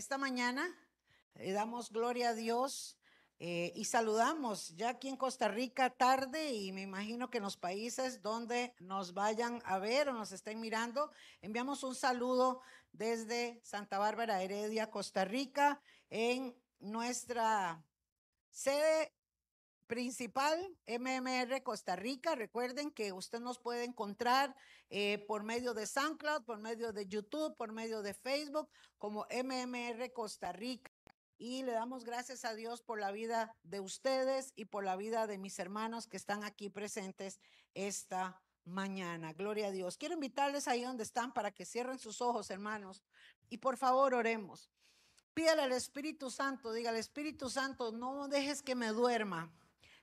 esta mañana le damos gloria a Dios eh, y saludamos. Ya aquí en Costa Rica tarde y me imagino que en los países donde nos vayan a ver o nos estén mirando, enviamos un saludo desde Santa Bárbara Heredia, Costa Rica, en nuestra sede principal, MMR Costa Rica. Recuerden que usted nos puede encontrar eh, por medio de SoundCloud, por medio de YouTube, por medio de Facebook, como MMR Costa Rica. Y le damos gracias a Dios por la vida de ustedes y por la vida de mis hermanos que están aquí presentes esta mañana. Gloria a Dios. Quiero invitarles ahí donde están para que cierren sus ojos, hermanos. Y por favor, oremos. Pídale al Espíritu Santo, diga al Espíritu Santo, no dejes que me duerma.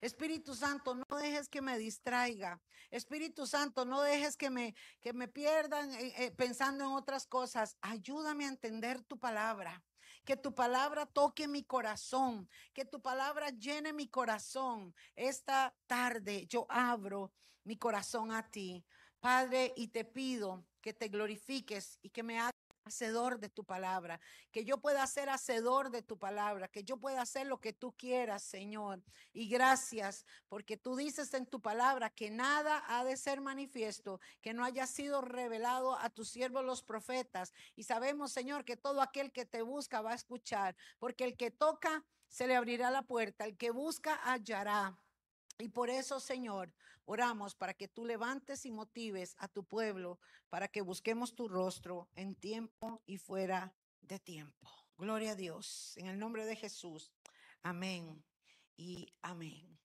Espíritu Santo, no dejes que me distraiga. Espíritu Santo, no dejes que me, que me pierdan eh, eh, pensando en otras cosas. Ayúdame a entender tu palabra. Que tu palabra toque mi corazón. Que tu palabra llene mi corazón. Esta tarde yo abro mi corazón a ti. Padre, y te pido que te glorifiques y que me hagas hacedor de tu palabra, que yo pueda ser hacedor de tu palabra, que yo pueda hacer lo que tú quieras, Señor. Y gracias porque tú dices en tu palabra que nada ha de ser manifiesto, que no haya sido revelado a tus siervos los profetas. Y sabemos, Señor, que todo aquel que te busca va a escuchar, porque el que toca se le abrirá la puerta, el que busca hallará. Y por eso, Señor, oramos para que tú levantes y motives a tu pueblo para que busquemos tu rostro en tiempo y fuera de tiempo. Gloria a Dios. En el nombre de Jesús. Amén y amén.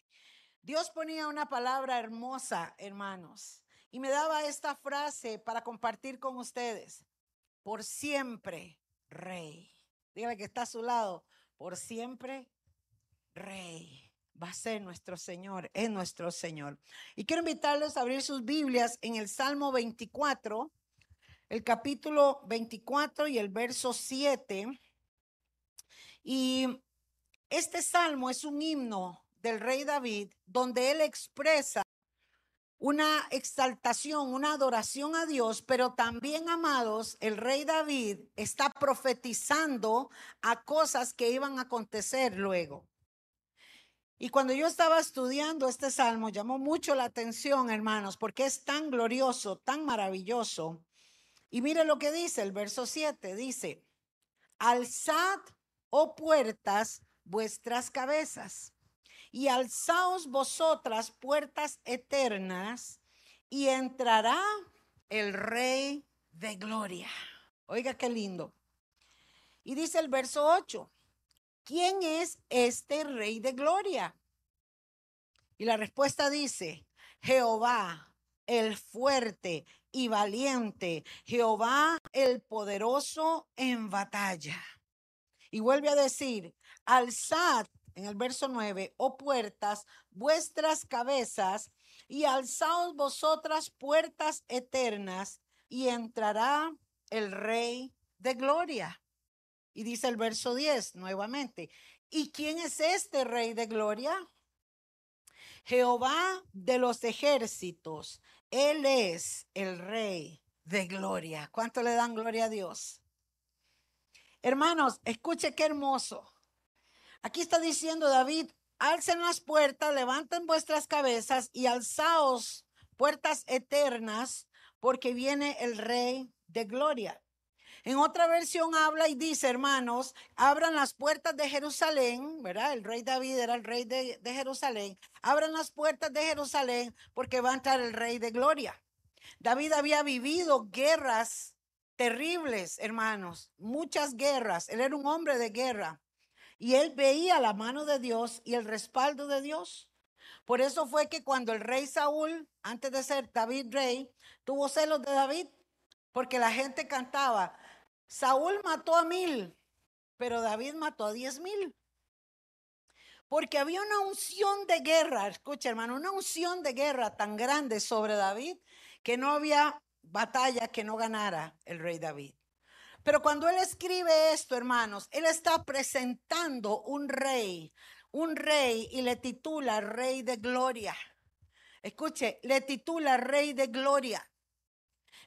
Dios ponía una palabra hermosa, hermanos, y me daba esta frase para compartir con ustedes. Por siempre, rey. Dígale que está a su lado. Por siempre, rey va a ser nuestro Señor, es nuestro Señor. Y quiero invitarles a abrir sus Biblias en el Salmo 24, el capítulo 24 y el verso 7. Y este salmo es un himno del rey David donde él expresa una exaltación, una adoración a Dios, pero también, amados, el rey David está profetizando a cosas que iban a acontecer luego. Y cuando yo estaba estudiando este salmo, llamó mucho la atención, hermanos, porque es tan glorioso, tan maravilloso. Y mire lo que dice el verso 7, dice, alzad, oh puertas, vuestras cabezas, y alzaos vosotras, puertas eternas, y entrará el rey de gloria. Oiga qué lindo. Y dice el verso 8, ¿quién es este rey de gloria? Y la respuesta dice, Jehová, el fuerte y valiente, Jehová, el poderoso en batalla. Y vuelve a decir, alzad, en el verso 9, oh puertas, vuestras cabezas, y alzaos vosotras puertas eternas, y entrará el rey de gloria. Y dice el verso 10 nuevamente, ¿y quién es este rey de gloria? Jehová de los ejércitos, Él es el rey de gloria. ¿Cuánto le dan gloria a Dios? Hermanos, escuche qué hermoso. Aquí está diciendo David, alcen las puertas, levanten vuestras cabezas y alzaos puertas eternas, porque viene el rey de gloria. En otra versión habla y dice, hermanos, abran las puertas de Jerusalén, ¿verdad? El rey David era el rey de, Jerusalén. Abran las puertas de Jerusalén porque va a entrar el rey de gloria. David había vivido guerras terribles, hermanos, muchas guerras. Él era un hombre de guerra y él veía la mano de Dios y el respaldo de Dios. Por eso fue que cuando el rey Saúl, antes de ser David rey, tuvo celos de David, porque la gente cantaba, Saúl mató a mil, pero David mató a diez mil. Porque había una unción de guerra, escucha hermano, una unción de guerra tan grande sobre David que no había batalla que no ganara el rey David. Pero cuando él escribe esto, hermanos, él está presentando un rey, un rey y le titula Rey de Gloria. Escuche, le titula Rey de Gloria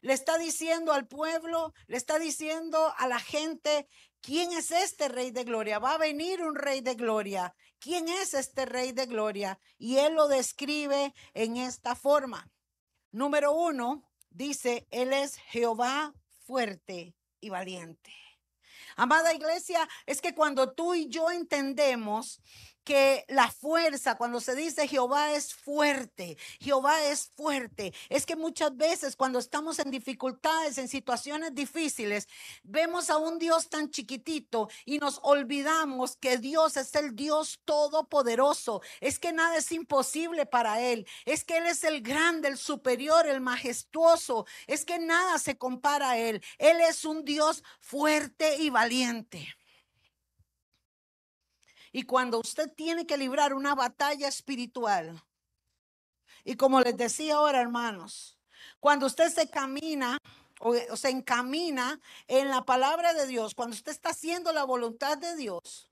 le está diciendo al pueblo, le está diciendo a la gente ¿Quién es este rey de gloria? Va a venir un rey de gloria. ¿Quién es este rey de gloria? Y él lo describe en esta forma. Número uno, dice, él es Jehová fuerte y valiente. Amada iglesia, es que cuando tú y yo entendemos que la fuerza, cuando se dice Jehová es fuerte, Jehová es fuerte, es que muchas veces cuando estamos en dificultades, en situaciones difíciles, vemos a un Dios tan chiquitito y nos olvidamos que Dios es el Dios todopoderoso, es que nada es imposible para Él, es que Él es el grande, el superior, el majestuoso, es que nada se compara a Él, Él es un Dios fuerte y valiente. Y cuando usted tiene que librar una batalla espiritual, y como les decía ahora, hermanos, cuando usted se camina o, se encamina en la palabra de Dios, cuando usted está haciendo la voluntad de Dios,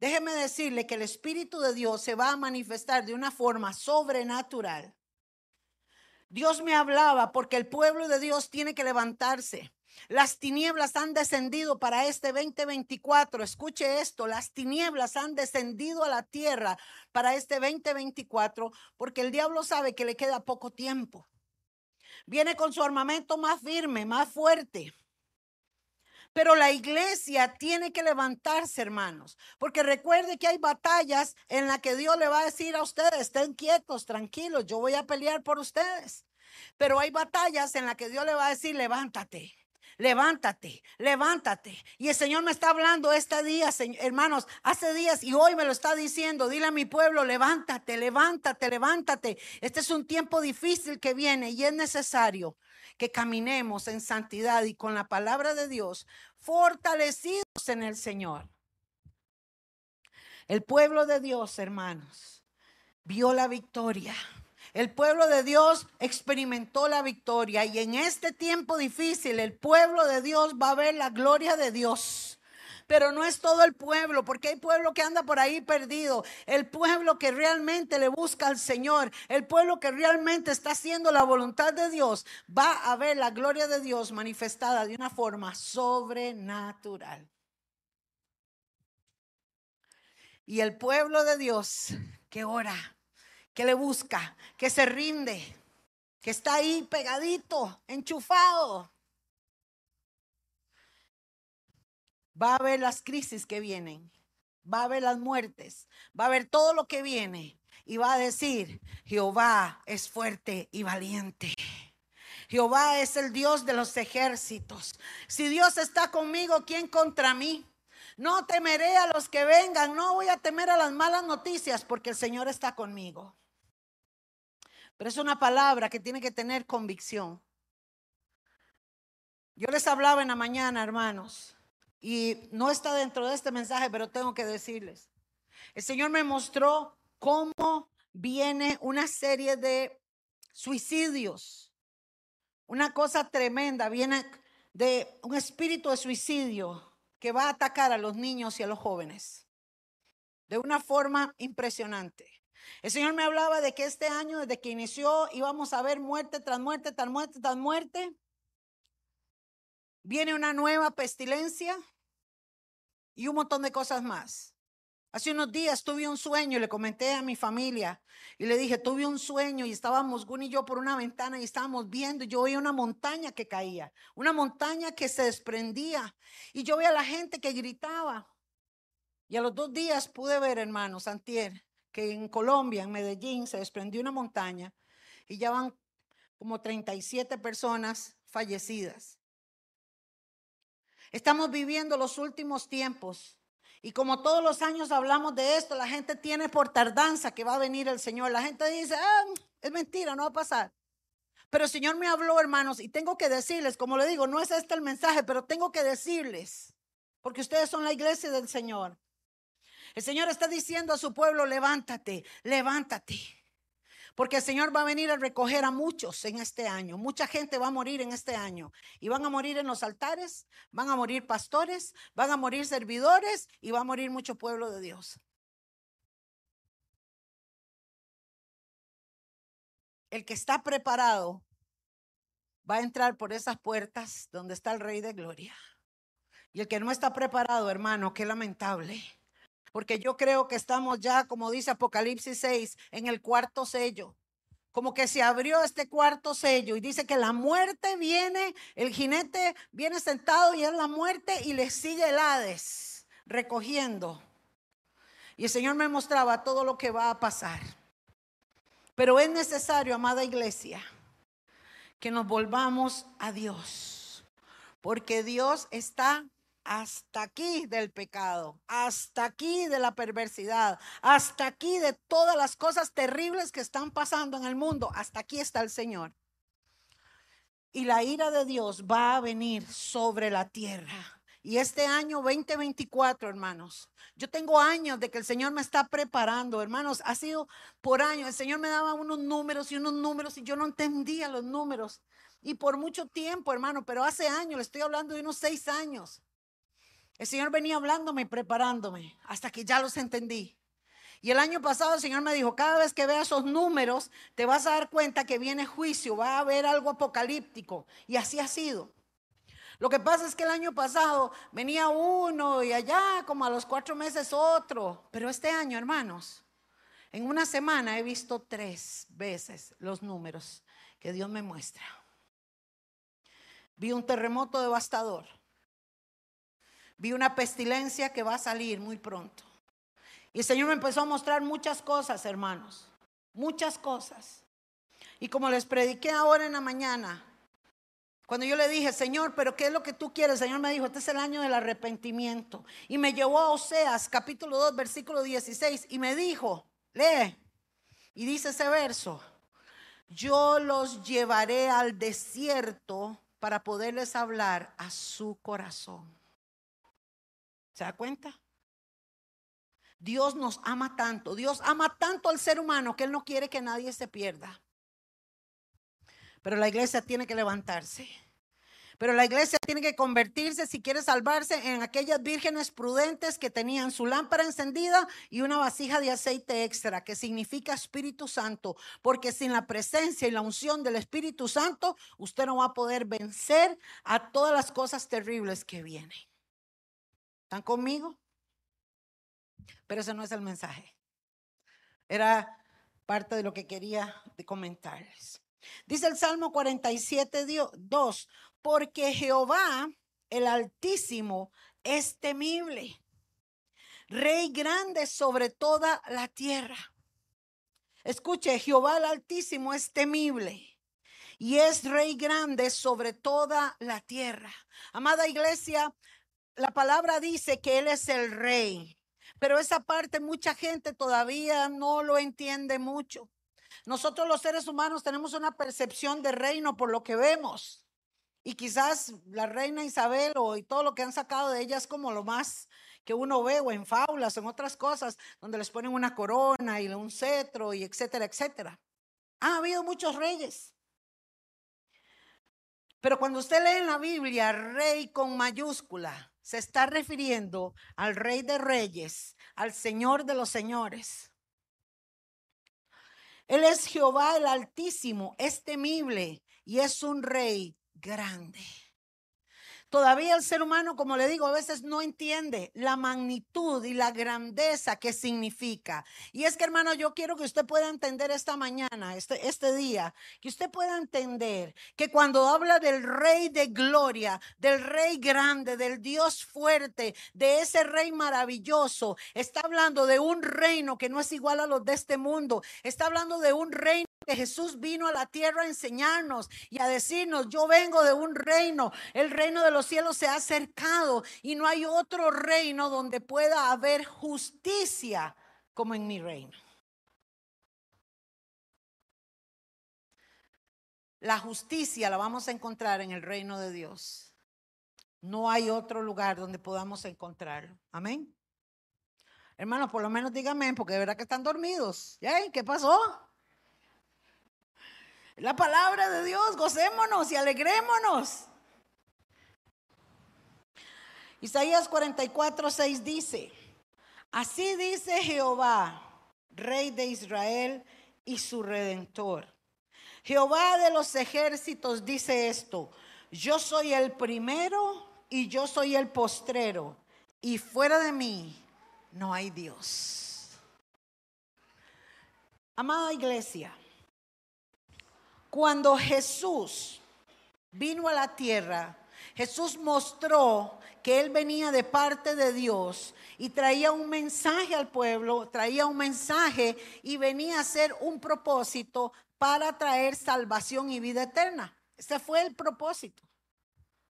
déjeme decirle que el Espíritu de Dios se va a manifestar de una forma sobrenatural. Dios me hablaba porque el pueblo de Dios tiene que levantarse. Las tinieblas han descendido para este 2024. Escuche esto, las tinieblas han descendido a la tierra para este 2024 porque el diablo sabe que le queda poco tiempo. Viene con su armamento más firme, más fuerte. Pero la iglesia tiene que levantarse, hermanos, porque recuerde que hay batallas en las que Dios le va a decir a ustedes, estén quietos, tranquilos, yo voy a pelear por ustedes. Pero hay batallas en las que Dios le va a decir, levántate levántate, levántate. Y el Señor me está hablando este día, hermanos, hace días y hoy me lo está diciendo. Dile a mi pueblo, levántate, levántate, levántate. Este es un tiempo difícil que viene y es necesario que caminemos en santidad y con la palabra de Dios, fortalecidos en el Señor. El pueblo de Dios, hermanos, vio la victoria. El pueblo de Dios experimentó la victoria y en este tiempo difícil el pueblo de Dios va a ver la gloria de Dios. Pero no es todo el pueblo, porque hay pueblo que anda por ahí perdido. El pueblo que realmente le busca al Señor, el pueblo que realmente está haciendo la voluntad de Dios, va a ver la gloria de Dios manifestada de una forma sobrenatural. Y el pueblo de Dios que ora que le busca, que se rinde, que está ahí pegadito, enchufado. Va a ver las crisis que vienen, va a ver las muertes, va a ver todo lo que viene y va a decir, Jehová es fuerte y valiente. Jehová es el Dios de los ejércitos. Si Dios está conmigo, ¿quién contra mí? No temeré a los que vengan, no voy a temer a las malas noticias porque el Señor está conmigo. Pero es una palabra que tiene que tener convicción. Yo les hablaba en la mañana, hermanos, y no está dentro de este mensaje, pero tengo que decirles. El Señor me mostró cómo viene una serie de suicidios. Una cosa tremenda, viene de un espíritu de suicidio que va a atacar a los niños y a los jóvenes de una forma impresionante. El Señor me hablaba de que este año, desde que inició, íbamos a ver muerte tras muerte, tras muerte, tras muerte. Viene una nueva pestilencia y un montón de cosas más. Hace unos días tuve un sueño y le comenté a mi familia y le dije, tuve un sueño y estábamos Gun y yo por una ventana y estábamos viendo y yo veía una montaña que caía, una montaña que se desprendía y yo veía a la gente que gritaba. Y a los dos días pude ver, hermanos, Antier, que en Colombia, en Medellín, se desprendió una montaña y ya van como 37 personas fallecidas. Estamos viviendo los últimos tiempos. Y como todos los años hablamos de esto, la gente tiene por tardanza que va a venir el Señor. La gente dice, ah, es mentira, no va a pasar. Pero el Señor me habló, hermanos, y tengo que decirles, como le digo, no es este el mensaje, pero tengo que decirles, porque ustedes son la iglesia del Señor. El Señor está diciendo a su pueblo, levántate, levántate. Porque el Señor va a venir a recoger a muchos en este año. Mucha gente va a morir en este año. Y van a morir en los altares, van a morir pastores, van a morir servidores y va a morir mucho pueblo de Dios. El que está preparado va a entrar por esas puertas donde está el Rey de Gloria. Y el que no está preparado, hermano, qué lamentable. Porque yo creo que estamos ya, como dice Apocalipsis 6, en el cuarto sello. Como que se abrió este cuarto sello y dice que la muerte viene, el jinete viene sentado y es la muerte y le sigue el Hades recogiendo. Y el Señor me mostraba todo lo que va a pasar. Pero es necesario, amada iglesia, que nos volvamos a Dios. Porque Dios está hasta aquí del pecado, hasta aquí de la perversidad, hasta aquí de todas las cosas terribles que están pasando en el mundo. Hasta aquí está el Señor. Y la ira de Dios va a venir sobre la tierra. Y este año 2024, hermanos, yo tengo años de que el Señor me está preparando, hermanos, ha sido por años. El Señor me daba unos números y unos números y yo no entendía los números. Y por mucho tiempo, hermano, pero hace años, le estoy hablando de unos seis años. El Señor venía hablándome y preparándome hasta que ya los entendí. Y el año pasado el Señor me dijo, cada vez que veas esos números, te vas a dar cuenta que viene juicio, va a haber algo apocalíptico. Y así ha sido. Lo que pasa es que el año pasado venía uno y allá como a los cuatro meses otro. Pero este año, hermanos, en una semana he visto tres veces los números que Dios me muestra. Vi un terremoto devastador vi una pestilencia que va a salir muy pronto. Y el Señor me empezó a mostrar muchas cosas, hermanos, muchas cosas. Y como les prediqué ahora en la mañana, cuando yo le dije, Señor, pero ¿qué es lo que tú quieres? El Señor me dijo, este es el año del arrepentimiento. Y me llevó a Oseas, capítulo 2, versículo 16, y me dijo, lee, y dice ese verso, yo los llevaré al desierto para poderles hablar a su corazón. ¿Se da cuenta? Dios nos ama tanto, Dios ama tanto al ser humano que Él no quiere que nadie se pierda. Pero la iglesia tiene que levantarse. Pero la iglesia tiene que convertirse, si quiere salvarse, en aquellas vírgenes prudentes que tenían su lámpara encendida y una vasija de aceite extra, que significa Espíritu Santo. Porque sin la presencia y la unción del Espíritu Santo, usted no va a poder vencer a todas las cosas terribles que vienen. ¿Están conmigo? Pero ese no es el mensaje. Era parte de lo que quería comentarles. Dice el Salmo 47, 2, porque Jehová, el Altísimo, es temible, Rey grande sobre toda la tierra. Escuche, Jehová el Altísimo es temible y es Rey grande sobre toda la tierra. Amada iglesia, la palabra dice que Él es el rey, pero esa parte mucha gente todavía no lo entiende mucho. Nosotros los seres humanos tenemos una percepción de reino por lo que vemos. Y quizás la reina Isabel o todo lo que han sacado de ella es como lo más que uno ve o en faulas, en otras cosas, donde les ponen una corona y un cetro y etcétera, etcétera. Ha habido muchos reyes. Pero cuando usted lee en la Biblia rey con mayúscula, se está refiriendo al rey de reyes, al señor de los señores. Él es Jehová el Altísimo, es temible y es un rey grande. Todavía el ser humano, como le digo, a veces no entiende la magnitud y la grandeza que significa. Y es que, hermano, yo quiero que usted pueda entender esta mañana, este, este día, que usted pueda entender que cuando habla del rey de gloria, del rey grande, del Dios fuerte, de ese rey maravilloso, está hablando de un reino que no es igual a los de este mundo. Está hablando de un reino que Jesús vino a la tierra a enseñarnos y a decirnos, yo vengo de un reino, el reino de los cielos se ha acercado y no hay otro reino donde pueda haber justicia como en mi reino. La justicia la vamos a encontrar en el reino de Dios. No hay otro lugar donde podamos encontrarlo. Amén. Hermanos, por lo menos díganme, porque de verdad que están dormidos. ¿Qué pasó? La palabra de Dios, gocémonos y alegrémonos. Isaías 44, 6 dice, así dice Jehová, Rey de Israel y su redentor. Jehová de los ejércitos dice esto, yo soy el primero y yo soy el postrero, y fuera de mí no hay Dios. Amada iglesia, cuando Jesús vino a la tierra, Jesús mostró que él venía de parte de Dios y traía un mensaje al pueblo, traía un mensaje y venía a ser un propósito para traer salvación y vida eterna. Ese fue el propósito.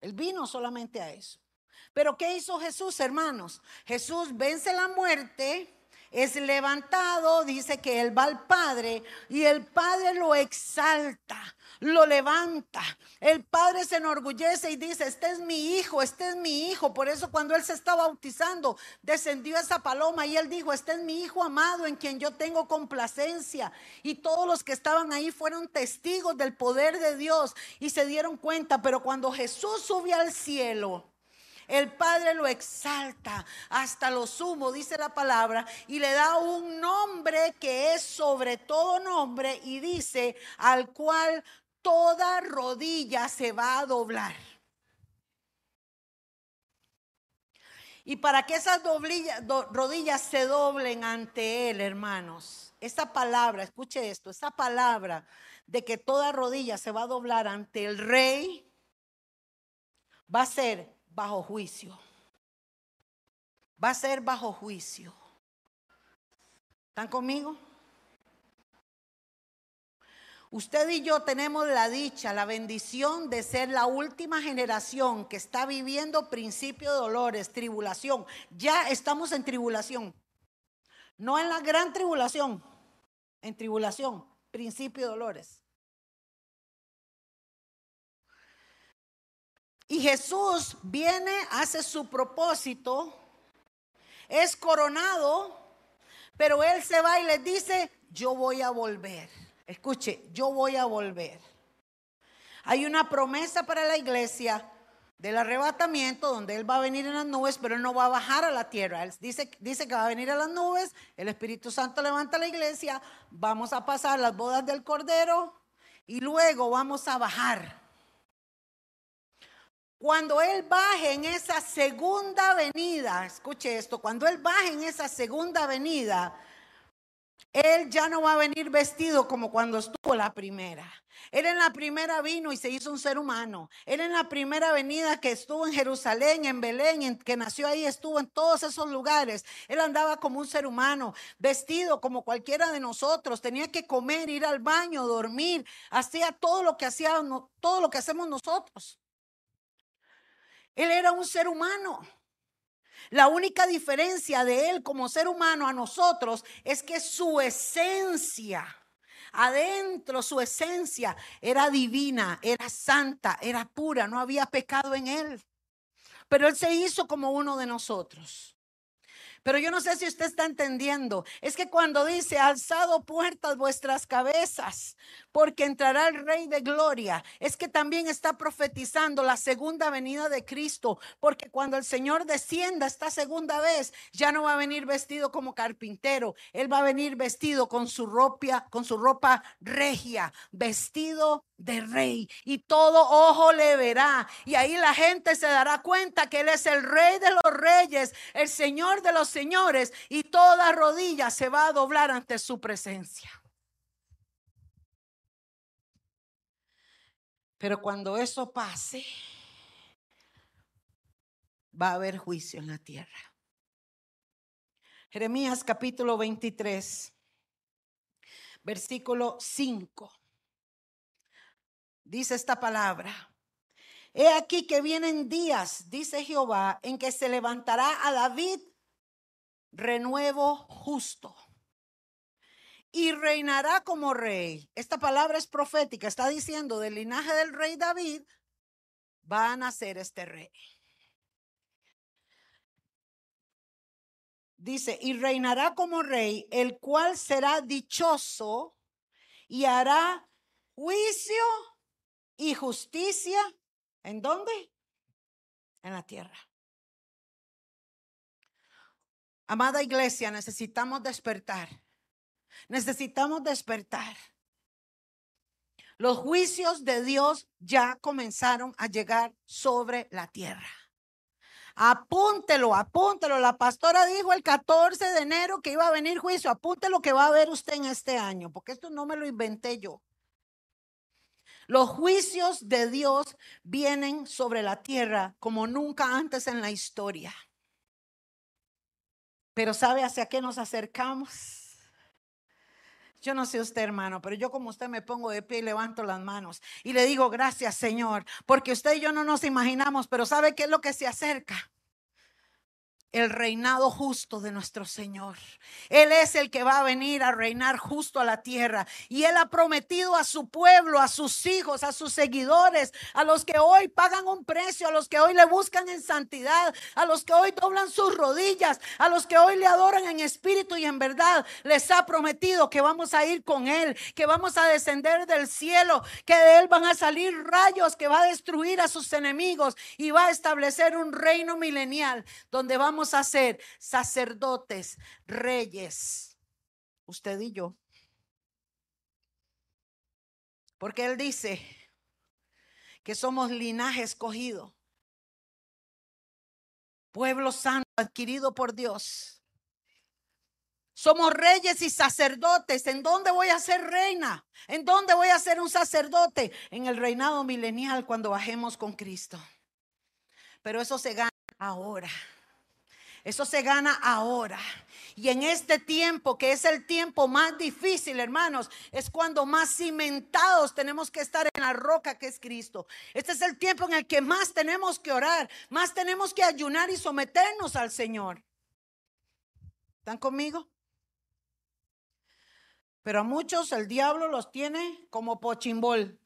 Él vino solamente a eso. Pero ¿qué hizo Jesús, hermanos? Jesús vence la muerte es levantado, dice que él va al Padre y el Padre lo exalta, lo levanta. El Padre se enorgullece y dice, este es mi hijo, este es mi hijo. Por eso cuando él se está bautizando, descendió esa paloma y él dijo, este es mi hijo amado en quien yo tengo complacencia. Y todos los que estaban ahí fueron testigos del poder de Dios y se dieron cuenta. Pero cuando Jesús subió al cielo, el Padre lo exalta hasta lo sumo, dice la palabra, y le da un nombre que es sobre todo nombre y dice al cual toda rodilla se va a doblar. Y para que esas rodillas se doblen ante Él, hermanos, esa palabra, escuche esto, esa palabra de que toda rodilla se va a doblar ante el Rey, va a ser bajo juicio. Va a ser bajo juicio. ¿Están conmigo? Usted y yo tenemos la dicha, la bendición de ser la última generación que está viviendo principio de dolores, tribulación. Ya estamos en tribulación. No en la gran tribulación, en tribulación, principio de dolores. Y Jesús viene, hace su propósito, es coronado, pero él se va y les dice, yo voy a volver. Escuche, yo voy a volver. Hay una promesa para la iglesia del arrebatamiento donde Él va a venir en las nubes, pero Él no va a bajar a la tierra. Él dice, que va a venir a las nubes, el Espíritu Santo levanta la iglesia, vamos a pasar las bodas del Cordero y luego vamos a bajar. Cuando Él baje en esa segunda venida, escuche esto, cuando Él baje en esa segunda venida, Él ya no va a venir vestido como cuando estuvo la primera. Él en la primera vino y se hizo un ser humano. Él en la primera venida que estuvo en Jerusalén, en Belén, en, que nació ahí, estuvo en todos esos lugares. Él andaba como un ser humano, vestido como cualquiera de nosotros. Tenía que comer, ir al baño, dormir. Hacía todo lo que hacía, todo lo que hacemos nosotros. Él era un ser humano. La única diferencia de él como ser humano a nosotros es que su esencia, adentro su esencia era divina, era santa, era pura, no había pecado en él. Pero él se hizo como uno de nosotros. Pero yo no sé si usted está entendiendo. Es que cuando dice, alzado puertas vuestras cabezas, porque entrará el Rey de Gloria, es que también está profetizando la segunda venida de Cristo, porque cuando el Señor descienda esta segunda vez, ya no va a venir vestido como carpintero, Él va a venir vestido con su ropa, con su ropa regia, vestido de rey, y todo ojo le verá, y ahí la gente se dará cuenta que Él es el Rey de los reyes, el Señor de los señores, y toda rodilla se va a doblar ante su presencia. Pero cuando eso pase, va a haber juicio en la tierra. Jeremías capítulo 23, versículo 5. Dice esta palabra. He aquí que vienen días, dice Jehová, en que se levantará a David renuevo justo y reinará como rey. Esta palabra es profética, está diciendo del linaje del rey David va a nacer este rey. Dice, y reinará como rey, el cual será dichoso y hará juicio y justicia. ¿En dónde? En la tierra. Amada iglesia, necesitamos despertar. Necesitamos despertar. Los juicios de Dios ya comenzaron a llegar sobre la tierra. Apúntelo, apúntelo. La pastora dijo el 14 de enero que iba a venir juicio. Apúntelo que va a ver usted en este año, porque esto no me lo inventé yo. Los juicios de Dios vienen sobre la tierra como nunca antes en la historia. Pero ¿sabe hacia qué nos acercamos? Yo no sé usted, hermano, pero yo como usted me pongo de pie y levanto las manos y le digo gracias, Señor, porque usted y yo no nos imaginamos, pero ¿sabe qué es lo que se acerca? El reinado justo de nuestro Señor. Él es el que va a venir a reinar justo a la tierra. Y Él ha prometido a su pueblo, a sus hijos, a sus seguidores, a los que hoy pagan un precio, a los que hoy le buscan en santidad, a los que hoy doblan sus rodillas, a los que hoy le adoran en espíritu y en verdad. Les ha prometido que vamos a ir con Él, que vamos a descender del cielo, que de Él van a salir rayos, que va a destruir a sus enemigos y va a establecer un reino milenial donde vamos a ser sacerdotes, reyes, usted y yo. Porque Él dice que somos linaje escogido, pueblo santo adquirido por Dios. Somos reyes y sacerdotes. ¿En dónde voy a ser reina? ¿En dónde voy a ser un sacerdote? En el reinado milenial cuando bajemos con Cristo. Pero eso se gana ahora. Eso se gana ahora. Y en este tiempo, que es el tiempo más difícil, hermanos, es cuando más cimentados tenemos que estar en la roca que es Cristo. Este es el tiempo en el que más tenemos que orar, más tenemos que ayunar y someternos al Señor. ¿Están conmigo? Pero a muchos el diablo los tiene como pochimbol,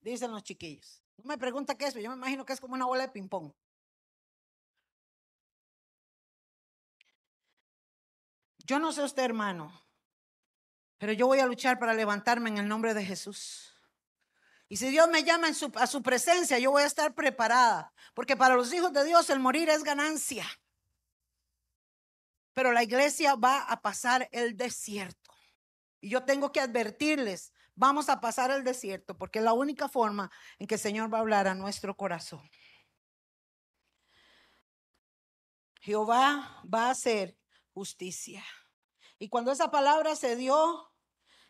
dicen los chiquillos. No me pregunta qué es, yo me imagino que es como una bola de ping-pong. Yo no sé usted, hermano, pero yo voy a luchar para levantarme en el nombre de Jesús. Y si Dios me llama a su presencia, yo voy a estar preparada, porque para los hijos de Dios el morir es ganancia. Pero la iglesia va a pasar el desierto. Y yo tengo que advertirles, vamos a pasar el desierto, porque es la única forma en que el Señor va a hablar a nuestro corazón. Jehová va a hacer justicia. Y cuando esa palabra se dio,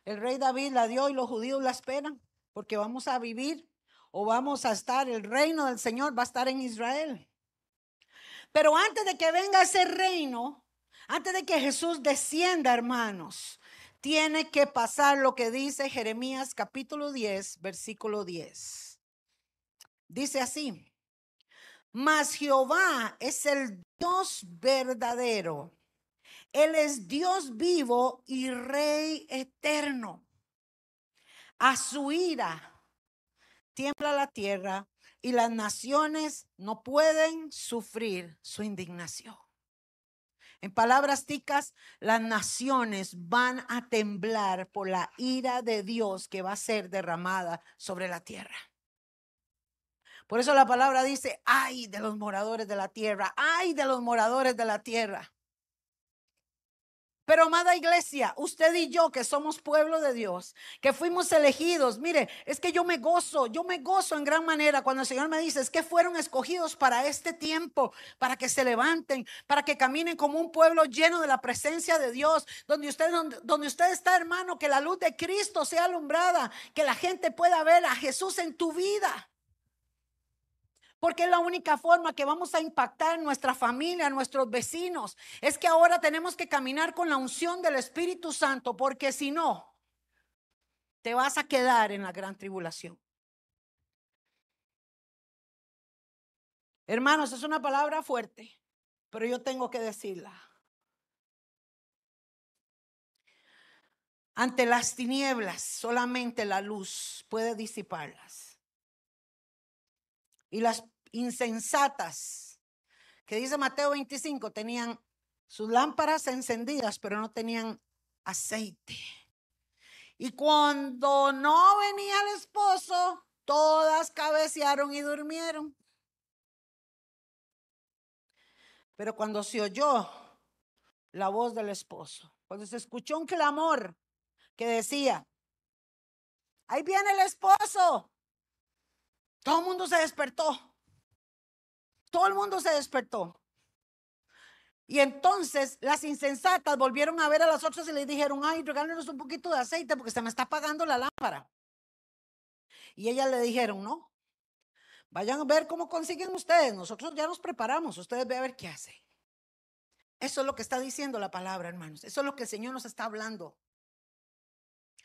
el rey David la dio y los judíos la esperan, porque vamos a vivir o vamos a estar, el reino del Señor va a estar en Israel. Pero antes de que venga ese reino, antes de que Jesús descienda, hermanos, tiene que pasar lo que dice Jeremías capítulo 10, versículo 10. Dice así, mas Jehová es el Dios verdadero él es Dios vivo y Rey eterno. A su ira tiembla la tierra y las naciones no pueden sufrir su indignación. En palabras ticas, las naciones van a temblar por la ira de Dios que va a ser derramada sobre la tierra. Por eso la palabra dice, ay de los moradores de la tierra, ay de los moradores de la tierra. Pero amada iglesia, usted y yo que somos pueblo de Dios, que fuimos elegidos, mire, es que yo me gozo, yo me gozo en gran manera cuando el Señor me dice, es que fueron escogidos para este tiempo, para que se levanten, para que caminen como un pueblo lleno de la presencia de Dios, donde usted, donde, usted está hermano, que la luz de Cristo sea alumbrada, que la gente pueda ver a Jesús en tu vida. Porque es la única forma que vamos a impactar nuestra familia, nuestros vecinos. Es que ahora tenemos que caminar con la unción del Espíritu Santo, porque si no, te vas a quedar en la gran tribulación. Hermanos, es una palabra fuerte, pero yo tengo que decirla. Ante las tinieblas, solamente la luz puede disiparlas. Y las insensatas, que dice Mateo 25, tenían sus lámparas encendidas, pero no tenían aceite. Y cuando no venía el esposo, todas cabecearon y durmieron. Pero cuando se oyó la voz del esposo, cuando se escuchó un clamor que decía, ahí viene el esposo, todo el mundo se despertó. Todo el mundo se despertó. Y entonces las insensatas volvieron a ver a las otras y les dijeron, ay, regálenos un poquito de aceite porque se me está apagando la lámpara. Y ellas le dijeron, no, vayan a ver cómo consiguen ustedes. Nosotros ya nos preparamos, ustedes ve a ver qué hace. Eso es lo que está diciendo la palabra, hermanos. Eso es lo que el Señor nos está hablando.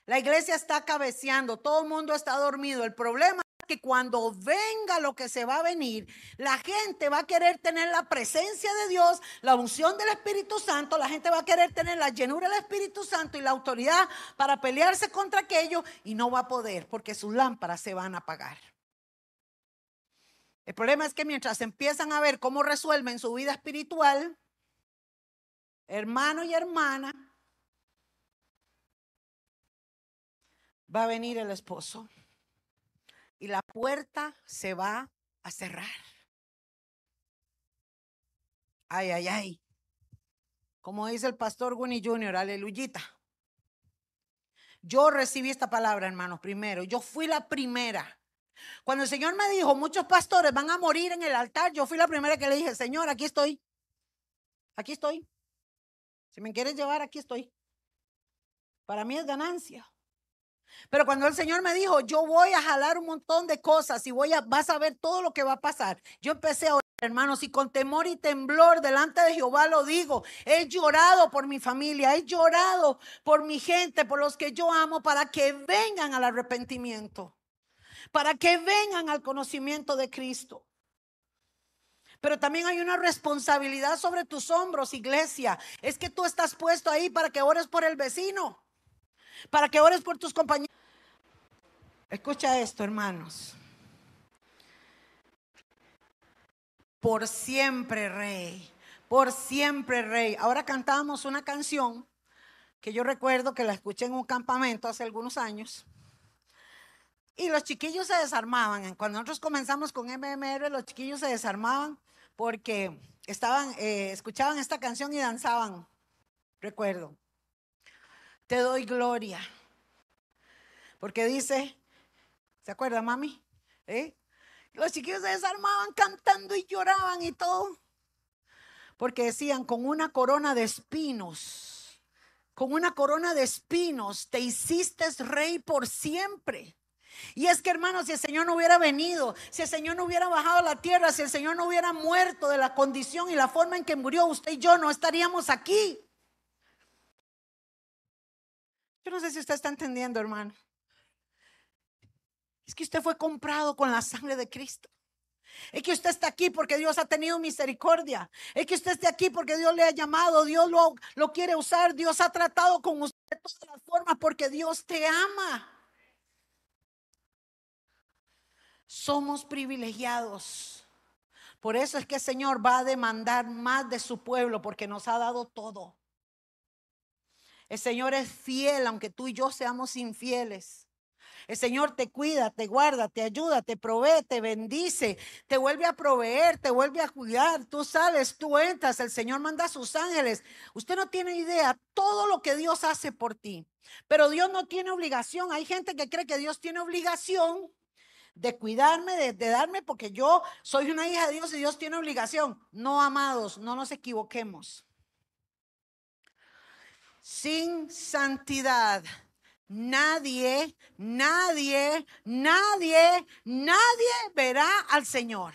La iglesia está cabeceando, todo el mundo está dormido. El problema que cuando venga lo que se va a venir, la gente va a querer tener la presencia de Dios, la unción del Espíritu Santo, la gente va a querer tener la llenura del Espíritu Santo y la autoridad para pelearse contra aquello y no va a poder porque sus lámparas se van a apagar. El problema es que mientras empiezan a ver cómo resuelven su vida espiritual, hermano y hermana, va a venir el esposo y la puerta se va a cerrar. Ay, ay, ay. Como dice el pastor Winnie Jr., aleluyita. Yo recibí esta palabra, hermanos, primero. Yo fui la primera. Cuando el Señor me dijo, muchos pastores van a morir en el altar, yo fui la primera que le dije, Señor, aquí estoy. Aquí estoy. Si me quieres llevar, aquí estoy. Para mí es ganancia. Pero cuando el Señor me dijo, yo voy a jalar un montón de cosas y voy a, vas a ver todo lo que va a pasar. Yo empecé a orar, hermanos, y con temor y temblor delante de Jehová lo digo. He llorado por mi familia, he llorado por mi gente, por los que yo amo, para que vengan al arrepentimiento, para que vengan al conocimiento de Cristo. Pero también hay una responsabilidad sobre tus hombros, iglesia. Es que tú estás puesto ahí para que ores por el vecino para que ores por tus compañeros. Escucha esto, hermanos. Por siempre, rey. Por siempre, rey. Ahora cantamos una canción que yo recuerdo que la escuché en un campamento hace algunos años. Y los chiquillos se desarmaban. Cuando nosotros comenzamos con MMR, los chiquillos se desarmaban porque estaban, eh, escuchaban esta canción y danzaban. Recuerdo te doy gloria. Porque dice, ¿se acuerda, mami? ¿Eh? Los chiquillos se desarmaban cantando y lloraban y todo. Porque decían, con una corona de espinos, con una corona de espinos, te hiciste rey por siempre. Y es que hermanos, si el Señor no hubiera venido, si el Señor no hubiera bajado a la tierra, si el Señor no hubiera muerto de la condición y la forma en que murió, usted y yo no estaríamos aquí. No sé si usted está entendiendo, hermano. Es que usted fue comprado con la sangre de Cristo. Es que usted está aquí porque Dios ha tenido misericordia. Es que usted está aquí porque Dios le ha llamado, Dios lo, lo quiere usar, Dios ha tratado con usted de todas las formas porque Dios te ama. Somos privilegiados. Por eso es que el Señor va a demandar más de su pueblo porque nos ha dado todo. El Señor es fiel aunque tú y yo seamos infieles. El Señor te cuida, te guarda, te ayuda, te provee, te bendice, te vuelve a proveer, te vuelve a cuidar. Tú sales, tú entras, el Señor manda a sus ángeles. Usted no tiene idea todo lo que Dios hace por ti. Pero Dios no tiene obligación. Hay gente que cree que Dios tiene obligación de cuidarme, de, de, darme, porque yo soy una hija de Dios y Dios tiene obligación. No, amados, no nos equivoquemos sin santidad. Nadie, nadie, nadie, nadie verá al Señor.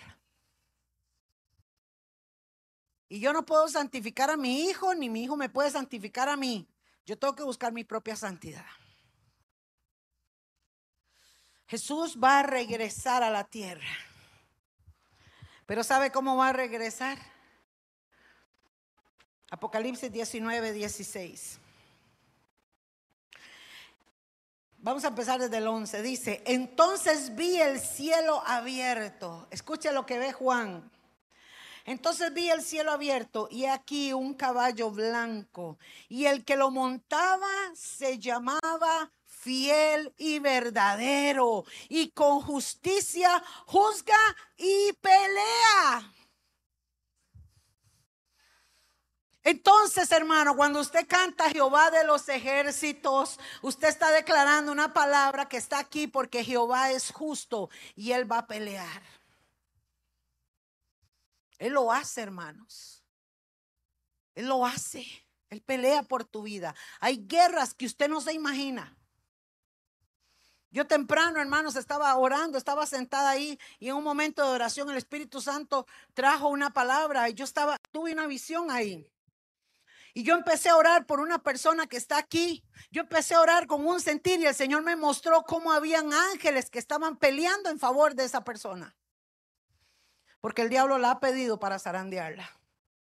Y yo no puedo santificar a mi hijo, ni mi hijo me puede santificar a mí. Yo tengo que buscar mi propia santidad. Jesús va a regresar a la tierra. Pero ¿sabe cómo va a regresar? Apocalipsis 19, 16. Vamos a empezar desde el 11. Dice, entonces vi el cielo abierto. Escuche lo que ve Juan. Entonces vi el cielo abierto y aquí un caballo blanco. Y el que lo montaba se llamaba fiel y verdadero. Y con justicia juzga y pelea. Entonces, hermano, cuando usted canta Jehová de los ejércitos, usted está declarando una palabra que está aquí porque Jehová es justo y él va a pelear. Él lo hace, hermanos. Él lo hace. Él pelea por tu vida. Hay guerras que usted no se imagina. Yo temprano, hermanos, estaba orando, estaba sentada ahí y en un momento de oración el Espíritu Santo trajo una palabra y yo estaba, tuve una visión ahí. Y yo empecé a orar por una persona que está aquí. Yo empecé a orar con un sentir y el Señor me mostró cómo habían ángeles que estaban peleando en favor de esa persona. Porque el diablo la ha pedido para zarandearla.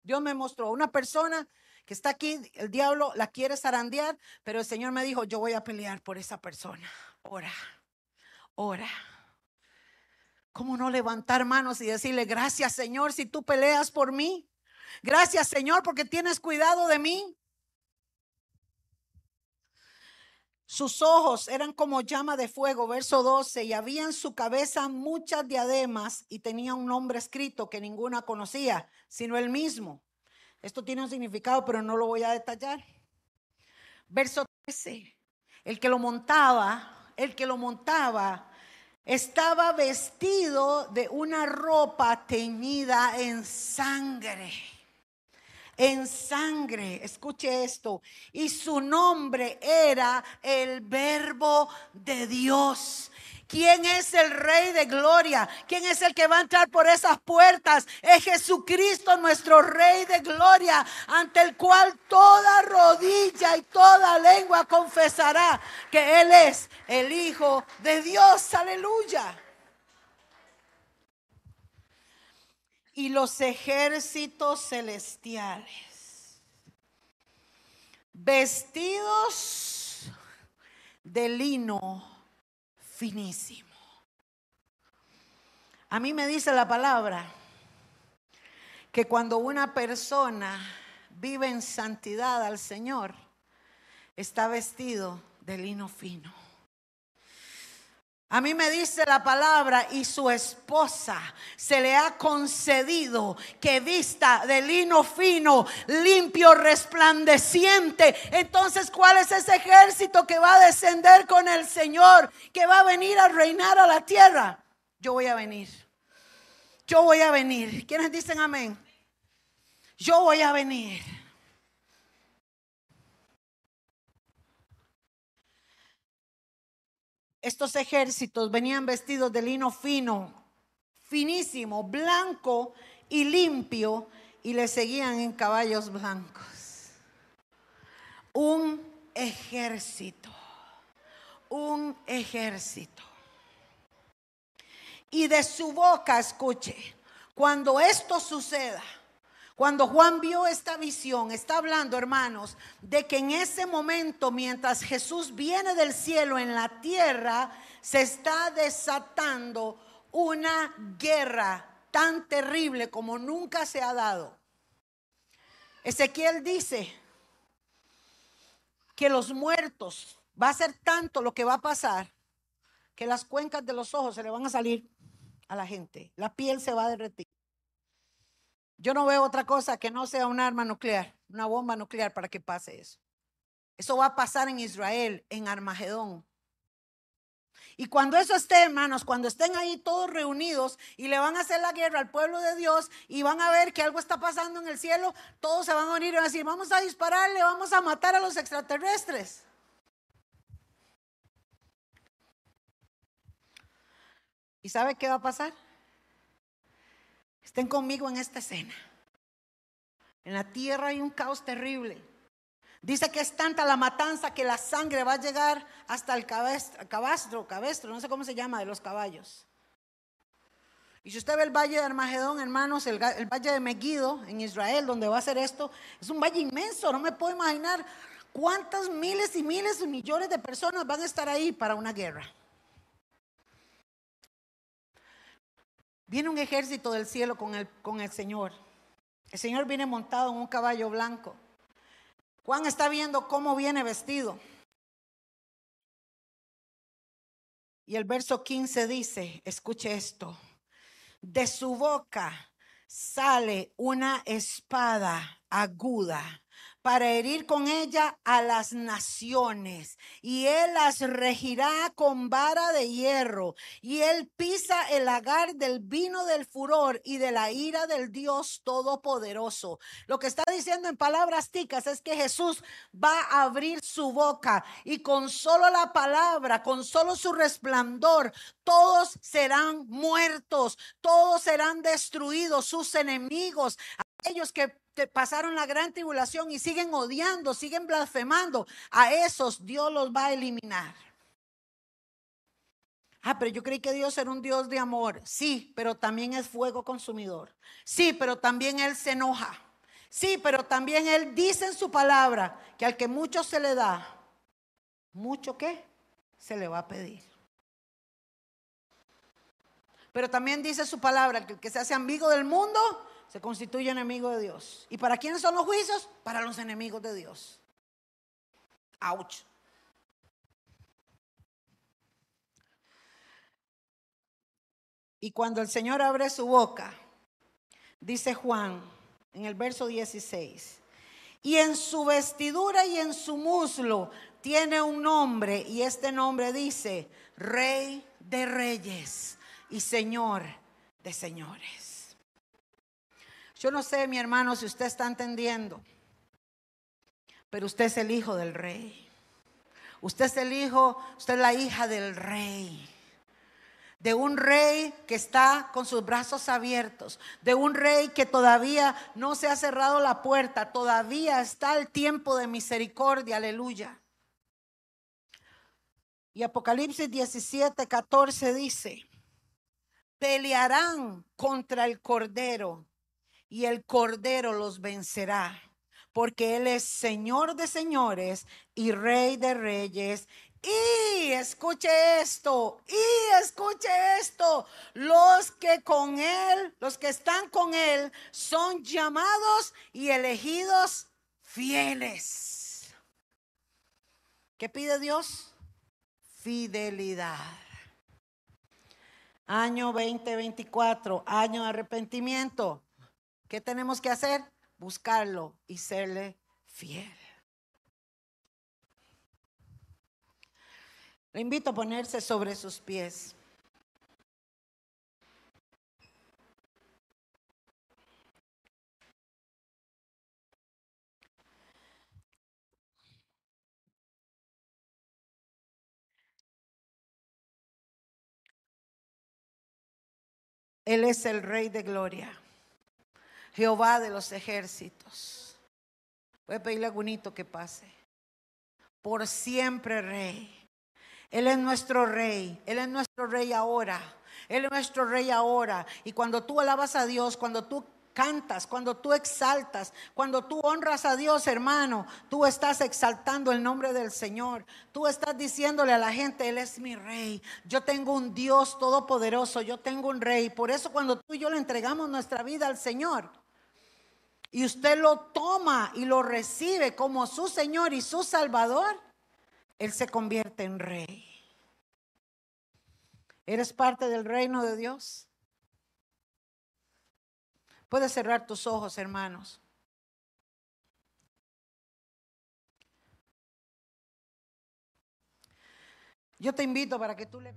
Dios me mostró una persona que está aquí, el diablo la quiere zarandear, pero el Señor me dijo, yo voy a pelear por esa persona. Ora, ora. ¿Cómo no levantar manos y decirle, gracias Señor si tú peleas por mí? Gracias Señor porque tienes cuidado de mí. Sus ojos eran como llama de fuego, verso 12, y había en su cabeza muchas diademas y tenía un nombre escrito que ninguna conocía, sino él mismo. Esto tiene un significado, pero no lo voy a detallar. Verso 13, el que lo montaba el que lo montaba, estaba vestido de una ropa teñida en sangre. En sangre, escuche esto. Y su nombre era el verbo de Dios. ¿Quién es el Rey de Gloria? ¿Quién es el que va a entrar por esas puertas? Es Jesucristo, nuestro Rey de Gloria, ante el cual toda rodilla y toda lengua confesará que Él es el Hijo de Dios. Aleluya. Y los ejércitos celestiales, vestidos de lino finísimo. A mí me dice la palabra que cuando una persona vive en santidad al Señor, está vestido de lino fino. A mí me dice la palabra y su esposa se le ha concedido que vista de lino fino, limpio, resplandeciente. Entonces, ¿cuál es ese ejército que va a descender con el Señor, que va a venir a reinar a la tierra? Yo voy a venir. Yo voy a venir. ¿Quiénes dicen amén? Yo voy a venir. Estos ejércitos venían vestidos de lino fino, finísimo, blanco y limpio, y le seguían en caballos blancos. Un ejército, un ejército. Y de su boca, escuche, cuando esto suceda, cuando Juan vio esta visión, está hablando, hermanos, de que en ese momento, mientras Jesús viene del cielo en la tierra, se está desatando una guerra tan terrible como nunca se ha dado. Ezequiel dice que los muertos, va a ser tanto lo que va a pasar, que las cuencas de los ojos se le van a salir a la gente, la piel se va a derretir. Yo no veo otra cosa que no sea un arma nuclear, una bomba nuclear para que pase eso. Eso va a pasar en Israel, en Armagedón. Y cuando eso esté, hermanos, cuando estén ahí todos reunidos y le van a hacer la guerra al pueblo de Dios y van a ver que algo está pasando en el cielo, todos se van a unir y van a decir, vamos a dispararle, vamos a matar a los extraterrestres. ¿Y sabe qué va a pasar? Estén conmigo en esta escena. En la tierra hay un caos terrible. Dice que es tanta la matanza que la sangre va a llegar hasta el cabastro, cabestro, no sé cómo se llama, de los caballos. Y si usted ve el valle de Armagedón, hermanos, el, el, valle de Megiddo en Israel, donde va a ser esto, es un valle inmenso. No me puedo imaginar cuántas miles y miles y millones de personas van a estar ahí para una guerra. Viene un ejército del cielo con el, con el Señor. El Señor viene montado en un caballo blanco. Juan está viendo cómo viene vestido. Y el verso 15 dice, escuche esto, de su boca sale una espada aguda para herir con ella a las naciones, y él las regirá con vara de hierro, y él pisa el lagar del vino del furor y de la ira del Dios Todopoderoso. Lo que está diciendo en palabras ticas es que Jesús va a abrir su boca y con solo la palabra, con solo su resplandor, todos serán muertos, todos serán destruidos, sus enemigos, aquellos que pasaron la gran tribulación y siguen odiando, siguen blasfemando, a esos Dios los va a eliminar. Ah, pero yo creí que Dios era un Dios de amor. Sí, pero también es fuego consumidor. Sí, pero también Él se enoja. Sí, pero también Él dice en su palabra que al que mucho se le da, mucho que se le va a pedir. Pero también dice su palabra que el que se hace amigo del mundo se constituye enemigo de Dios. ¿Y para quiénes son los juicios? Para los enemigos de Dios. Ouch. Y cuando el Señor abre su boca, dice Juan en el verso 16, y en su vestidura y en su muslo tiene un nombre, y este nombre dice, Rey de Reyes y Señor de Señores. Yo no sé, mi hermano, si usted está entendiendo, pero usted es el hijo del rey. Usted es el hijo, usted es la hija del rey. De un rey que está con sus brazos abiertos, de un rey que todavía no se ha cerrado la puerta, todavía está el tiempo de misericordia, aleluya. Y Apocalipsis 17, 14 dice, pelearán contra el Cordero y el Cordero los vencerá, porque Él es Señor de señores y Rey de reyes. Y escuche esto, y escuche esto, los que con Él, los que están con Él, son llamados y elegidos fieles. ¿Qué pide Dios? Fidelidad. Año 2024, año de arrepentimiento. ¿Qué tenemos que hacer? Buscarlo y serle fiel. Le invito a ponerse sobre sus pies. Él es el Rey de Gloria. Jehová de los ejércitos. Voy a pedirle a Gunito que pase. Por siempre rey. Él es nuestro rey. Él es nuestro rey ahora. Él es nuestro rey ahora. Y cuando tú alabas a Dios, cuando tú cantas, cuando tú exaltas, cuando tú honras a Dios, hermano, tú estás exaltando el nombre del Señor. Tú estás diciéndole a la gente, Él es mi rey. Yo tengo un Dios todopoderoso, yo tengo un rey. Por eso cuando tú y yo le entregamos nuestra vida al Señor, y usted lo toma y lo recibe como su Señor y su Salvador, Él se convierte en rey. ¿Eres parte del reino de Dios? Puedes cerrar tus ojos, hermanos. Yo te invito para que tú le...